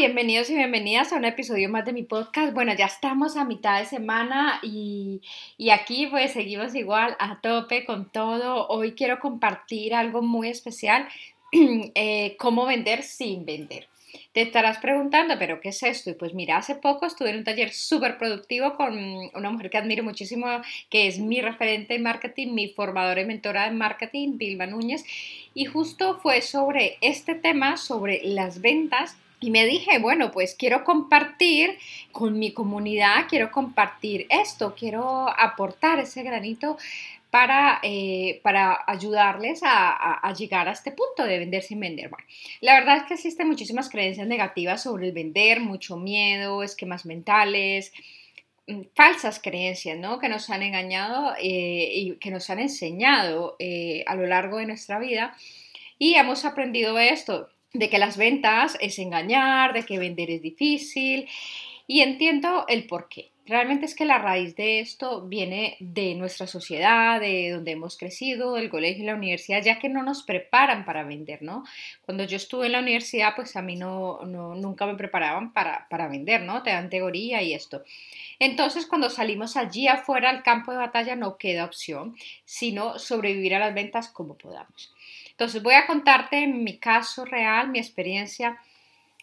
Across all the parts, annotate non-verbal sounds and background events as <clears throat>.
Bienvenidos y bienvenidas a un episodio más de mi podcast. Bueno, ya estamos a mitad de semana y, aquí pues seguimos igual a tope con todo. Hoy quiero compartir algo muy especial, <clears throat> eh, cómo vender sin vender. Te estarás preguntando, pero ¿qué es esto? Y pues mira, hace poco estuve en un taller súper productivo con una mujer que admiro muchísimo, que es mi referente en marketing, mi formadora y mentora en marketing, Vilma Núñez, y justo fue sobre este tema, sobre las ventas y me dije, bueno, pues quiero compartir con mi comunidad, quiero compartir esto, quiero aportar ese granito para, eh, para ayudarles a, llegar a este punto de vender sin vender. Bueno, la verdad es que existen muchísimas creencias negativas sobre el vender, mucho miedo, esquemas mentales, mm, falsas creencias, ¿no? Que nos han engañado eh, y que nos han enseñado eh, a lo largo de nuestra vida. Y hemos aprendido esto, de que las ventas es engañar, de que vender es difícil y entiendo el por qué. Realmente es que la raíz de esto viene de nuestra sociedad, de donde hemos crecido, del colegio y la universidad, ya que no nos preparan para vender, ¿no? Cuando yo estuve en la universidad, pues a mí no, nunca me preparaban para, para vender, ¿no? Te dan teoría y esto. Entonces, cuando salimos allí afuera al campo de batalla, no queda opción, sino sobrevivir a las ventas como podamos. Entonces voy a contarte mi caso real, mi experiencia.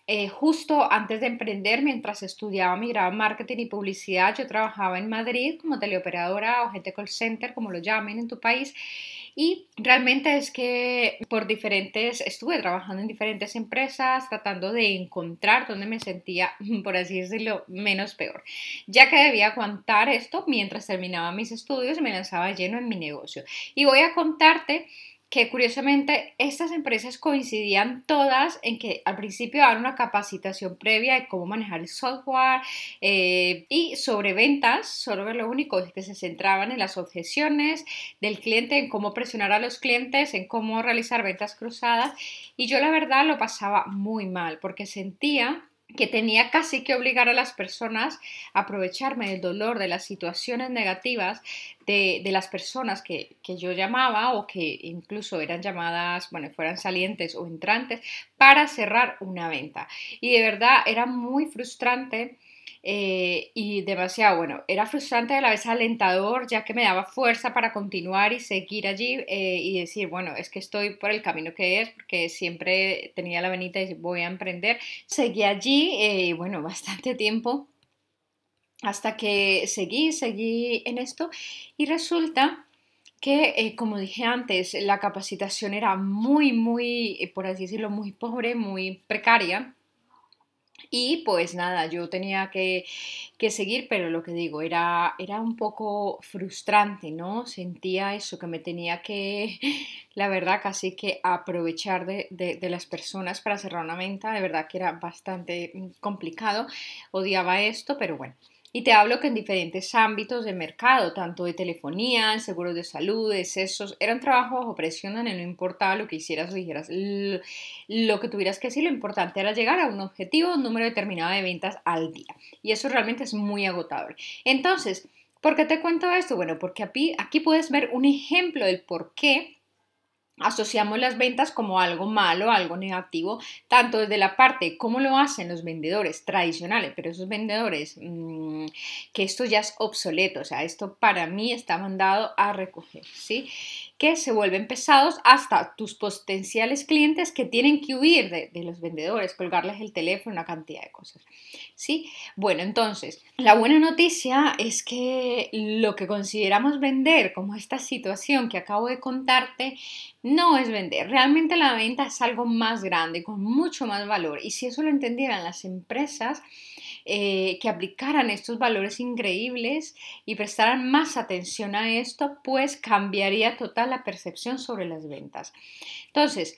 Eh, justo antes de emprender, mientras estudiaba mi grado en marketing y publicidad, yo trabajaba en Madrid como teleoperadora o gente call center, como lo llamen en tu país. Y realmente es que por diferentes, estuve trabajando en diferentes empresas tratando de encontrar donde me sentía, <laughs> por así decirlo, menos peor. Ya que debía aguantar esto mientras terminaba mis estudios me lanzaba lleno en mi negocio. Y voy a contarte que curiosamente estas empresas coincidían todas en que al principio daban una capacitación previa de cómo manejar el software eh, y sobre ventas, solo lo único es que se centraban en las objeciones del cliente, en cómo presionar a los clientes, en cómo realizar ventas cruzadas y yo la verdad lo pasaba muy mal porque sentía que tenía casi que obligar a las personas a aprovecharme del dolor, de las situaciones negativas de, las personas que, que, yo llamaba o que incluso eran llamadas, bueno, fueran salientes o entrantes, para cerrar una venta. Y de verdad era muy frustrante eh, y demasiado bueno. Era frustrante a la vez alentador, ya que me daba fuerza para continuar y seguir allí eh, y decir, bueno, es que estoy por el camino que es, porque siempre tenía la venita y voy a emprender. Seguí allí, eh, bueno, <laughs> bastante tiempo hasta que seguí, seguí en esto y resulta que, como dije antes, la capacitación era muy, muy, por así decirlo, muy pobre, muy precaria. Y pues nada, yo tenía que, seguir, pero lo que digo, era, era un poco frustrante, ¿no? Sentía eso, que me tenía que, <laughs> la verdad, casi que aprovechar de, de las personas para cerrar una venta, de verdad que era bastante mm, complicado, odiaba esto, pero bueno. Y te hablo que en diferentes ámbitos de mercado, tanto de telefonía, seguros de salud, de sesos, eran trabajos o presión no importaba lo que hicieras o dijeras, lo que tuvieras que decir, lo importante era llegar a un objetivo, un número determinado de ventas al día. Y eso realmente es muy agotador. Entonces, ¿por qué te cuento esto? Bueno, porque aquí puedes ver un ejemplo del por qué asociamos las ventas como algo malo, algo negativo, tanto desde la parte cómo lo hacen los vendedores tradicionales, pero esos vendedores mm, que esto ya es obsoleto, o sea, esto para mí está mandado a recoger, ¿sí? Que se vuelven pesados hasta tus potenciales clientes que tienen que huir de, los vendedores, colgarles el teléfono, una cantidad de cosas. ¿Sí? Bueno, entonces, la buena noticia es que lo que consideramos vender, como esta situación que acabo de contarte, no es vender. Realmente la venta es algo más grande, con mucho más valor. Y si eso lo entendieran las empresas, eh, que aplicaran estos valores increíbles y prestaran más atención a esto, pues cambiaría total la percepción sobre las ventas. Entonces,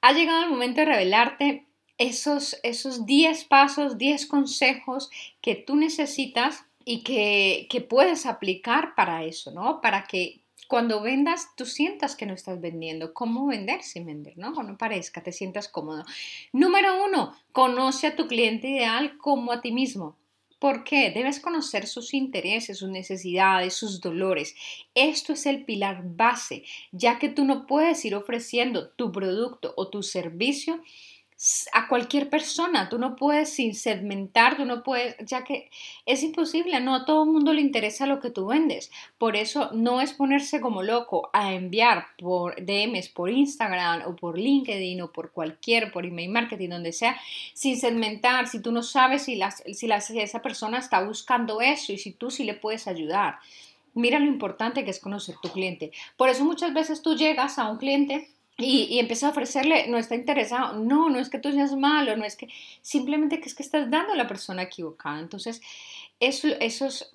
ha llegado el momento de revelarte esos, esos 10 pasos, 10 consejos que tú necesitas y que, que puedes aplicar para eso, ¿no? Para que cuando vendas, tú sientas que no estás vendiendo. ¿Cómo vender sin vender? ¿no? Cuando parezca, te sientas cómodo. Número uno, conoce a tu cliente ideal como a ti mismo. ¿Por qué? Debes conocer sus intereses, sus necesidades, sus dolores. Esto es el pilar base, ya que tú no puedes ir ofreciendo tu producto o tu servicio a cualquier persona. Tú no puedes sin segmentar, tú no puedes, ya que es imposible, no a todo el mundo le interesa lo que tú vendes. Por eso no es ponerse como loco a enviar por DMs, por Instagram o por LinkedIn o por cualquier, por email marketing, donde sea, sin segmentar, si tú no sabes si, las, si, si esa persona está buscando eso y si tú sí le puedes ayudar. Mira lo importante que es conocer tu cliente. Por eso muchas veces tú llegas a un cliente y, y empieza a ofrecerle, no está interesado, no, no es que tú seas malo, no es que, simplemente que es que estás dando a la persona equivocada. Entonces, eso, eso es,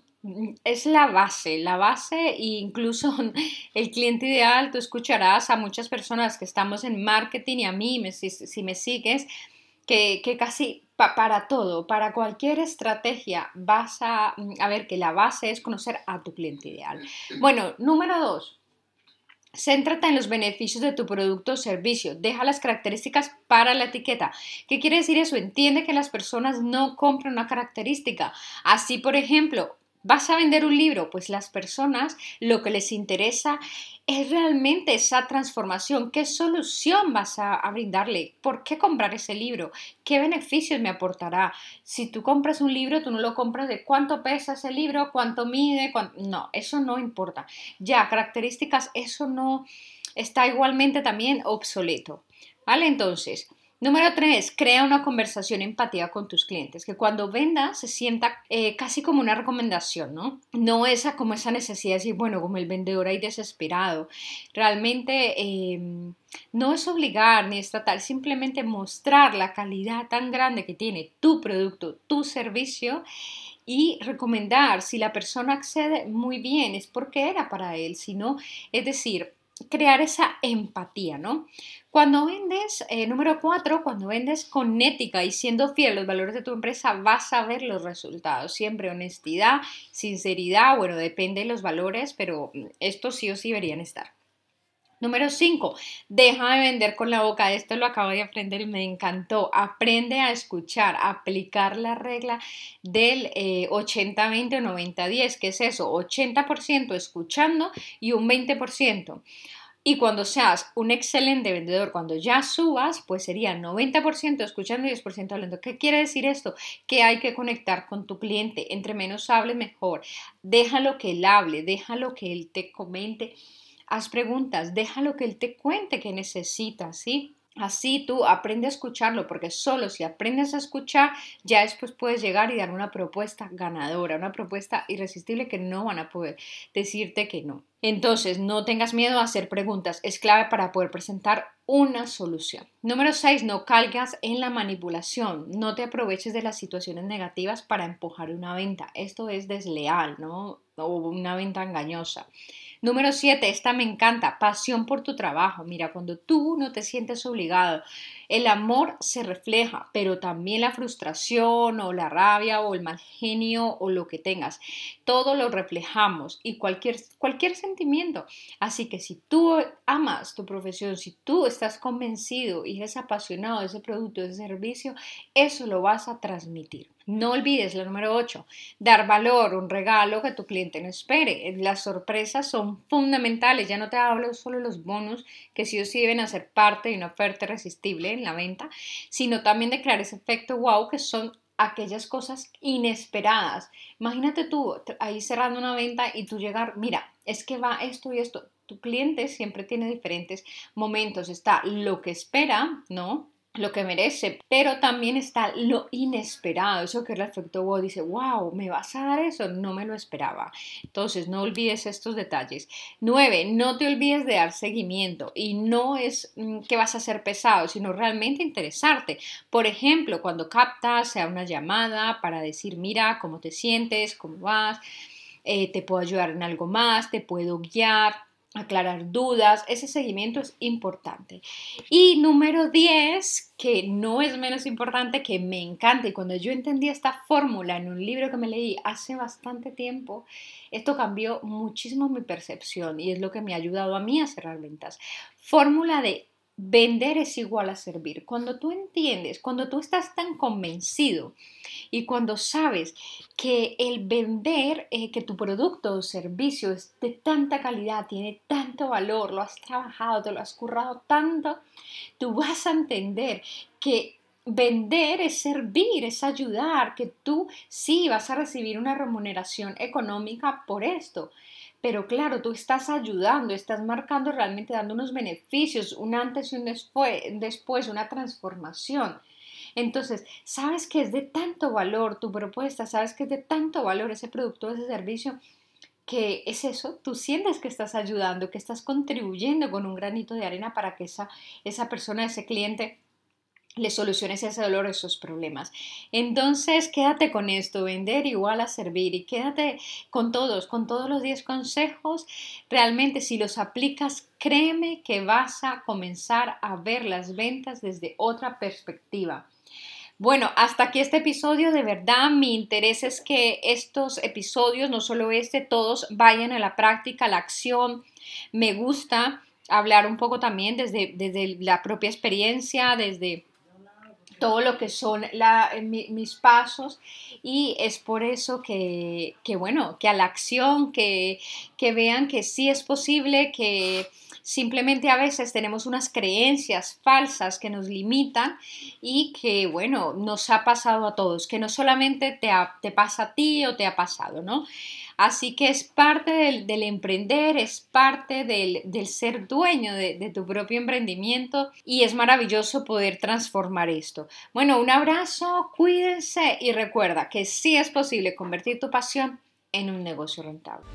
es la base, la base e incluso <laughs> el cliente ideal, tú escucharás a muchas personas que estamos en marketing y a mí, si, si me sigues, que, que casi para todo, para cualquier estrategia, vas a, a ver que la base es conocer a tu cliente ideal. Bueno, número dos, Céntrate en los beneficios de tu producto o servicio. Deja las características para la etiqueta. ¿Qué quiere decir eso? Entiende que las personas no compran una característica. Así, por ejemplo, vas a vender un libro, pues las personas lo que les interesa es realmente esa transformación. ¿Qué solución vas a, brindarle? ¿Por qué comprar ese libro? ¿Qué beneficios me aportará? Si tú compras un libro, tú no lo compras de cuánto pesa ese libro, cuánto mide, no, eso no importa. Ya, características, eso no está igualmente también obsoleto. ¿Vale? Entonces, Número tres, crea una conversación empatía con tus clientes, que cuando vendas se sienta eh, casi como una recomendación, ¿no? No esa como esa necesidad de decir, bueno, como el vendedor ahí desesperado. Realmente em, no es obligar ni es tratar, simplemente mostrar la calidad tan grande que tiene tu producto, tu servicio y recomendar si la persona accede muy bien es porque era para él, si no, es decir, crear esa empatía, ¿no? Cuando vendes, eh, número cuatro, cuando vendes con ética y siendo fiel a los valores de tu empresa, vas a ver los resultados. Siempre honestidad, sinceridad, bueno, depende de los valores, pero estos sí o sí deberían estar. Número 5, deja de vender con la boca. Esto lo acabo de aprender y me encantó. Aprende a escuchar, a aplicar la regla del 80-20 eh, o 90-10. ¿Qué es eso? 80% escuchando y un 20%. Y cuando seas un excelente vendedor, cuando ya subas, pues sería 90% escuchando y 10% hablando. ¿Qué quiere decir esto? Que hay que conectar con tu cliente. Entre menos hable, mejor. Déjalo que él hable, déjalo que él te comente. Haz preguntas, déjalo que él te cuente qué necesita, ¿sí? Así tú aprende a escucharlo, porque solo si aprendes a escuchar, ya después puedes llegar y dar una propuesta ganadora, una propuesta irresistible que no van a poder decirte que no. Entonces, no tengas miedo a hacer preguntas, es clave para poder presentar una solución. Número 6, no caigas en la manipulación, no te aproveches de las situaciones negativas para empujar una venta. Esto es desleal, ¿no? O una venta engañosa. Número 7, esta me encanta, pasión por tu trabajo. Mira, cuando tú no te sientes obligado, el amor se refleja, pero también la frustración o la rabia o el mal genio o lo que tengas. Todo lo reflejamos y cualquier, cualquier sentimiento. Así que si tú amas tu profesión, si tú estás convencido y eres apasionado de ese producto, de ese servicio, eso lo vas a transmitir. No olvides la número 8, dar valor, un regalo que tu cliente no espere. Las sorpresas son fundamentales. Ya no te hablo solo de los bonos que sí o sí deben hacer parte de una oferta irresistible en la venta, sino también de crear ese efecto wow que son aquellas cosas inesperadas. Imagínate tú ahí cerrando una venta y tú llegar, mira, es que va esto y esto. Tu cliente siempre tiene diferentes momentos. Está lo que espera, ¿no? Lo que merece, pero también está lo inesperado, eso que el efecto wow, dice, wow, ¿me vas a dar eso? No me lo esperaba. Entonces, no olvides estos detalles. Nueve, no te olvides de dar seguimiento y no es mm, que vas a ser pesado, sino realmente interesarte. Por ejemplo, cuando captas, sea una llamada para decir, mira, ¿cómo te sientes? ¿Cómo vas? Eh, ¿Te puedo ayudar en algo más? ¿Te puedo guiar? Aclarar dudas, ese seguimiento es importante. Y número 10, que no es menos importante, que me encanta, y cuando yo entendí esta fórmula en un libro que me leí hace bastante tiempo, esto cambió muchísimo mi percepción y es lo que me ha ayudado a mí a cerrar ventas. Fórmula de Vender es igual a servir. Cuando tú entiendes, cuando tú estás tan convencido y cuando sabes que el vender, eh, que tu producto o servicio es de tanta calidad, tiene tanto valor, lo has trabajado, te lo has currado tanto, tú vas a entender que vender es servir, es ayudar, que tú sí vas a recibir una remuneración económica por esto pero claro, tú estás ayudando, estás marcando realmente dando unos beneficios, un antes y un después, una transformación. Entonces, sabes que es de tanto valor tu propuesta, sabes que es de tanto valor ese producto, ese servicio, que es eso, tú sientes que estás ayudando, que estás contribuyendo con un granito de arena para que esa, esa persona, ese cliente, le soluciones ese dolor, esos problemas. Entonces, quédate con esto, vender igual a servir y quédate con todos, con todos los 10 consejos. Realmente, si los aplicas, créeme que vas a comenzar a ver las ventas desde otra perspectiva. Bueno, hasta aquí este episodio. De verdad, mi interés es que estos episodios, no solo este, todos vayan a la práctica, a la acción. Me gusta hablar un poco también desde, desde la propia experiencia, desde todo lo que son eh, mis pasos y es por eso que, que, bueno, que a la acción, que, que vean que sí es posible, que simplemente a veces tenemos unas creencias falsas que nos limitan y que, bueno, nos ha pasado a todos, que no solamente te, te pasa a ti o te ha pasado, ¿no? Así que es parte del, emprender, es parte del, ser dueño de, de tu propio emprendimiento y es maravilloso poder transformar esto. Bueno, un abrazo, cuídense y recuerda que sí es posible convertir tu pasión en un negocio rentable.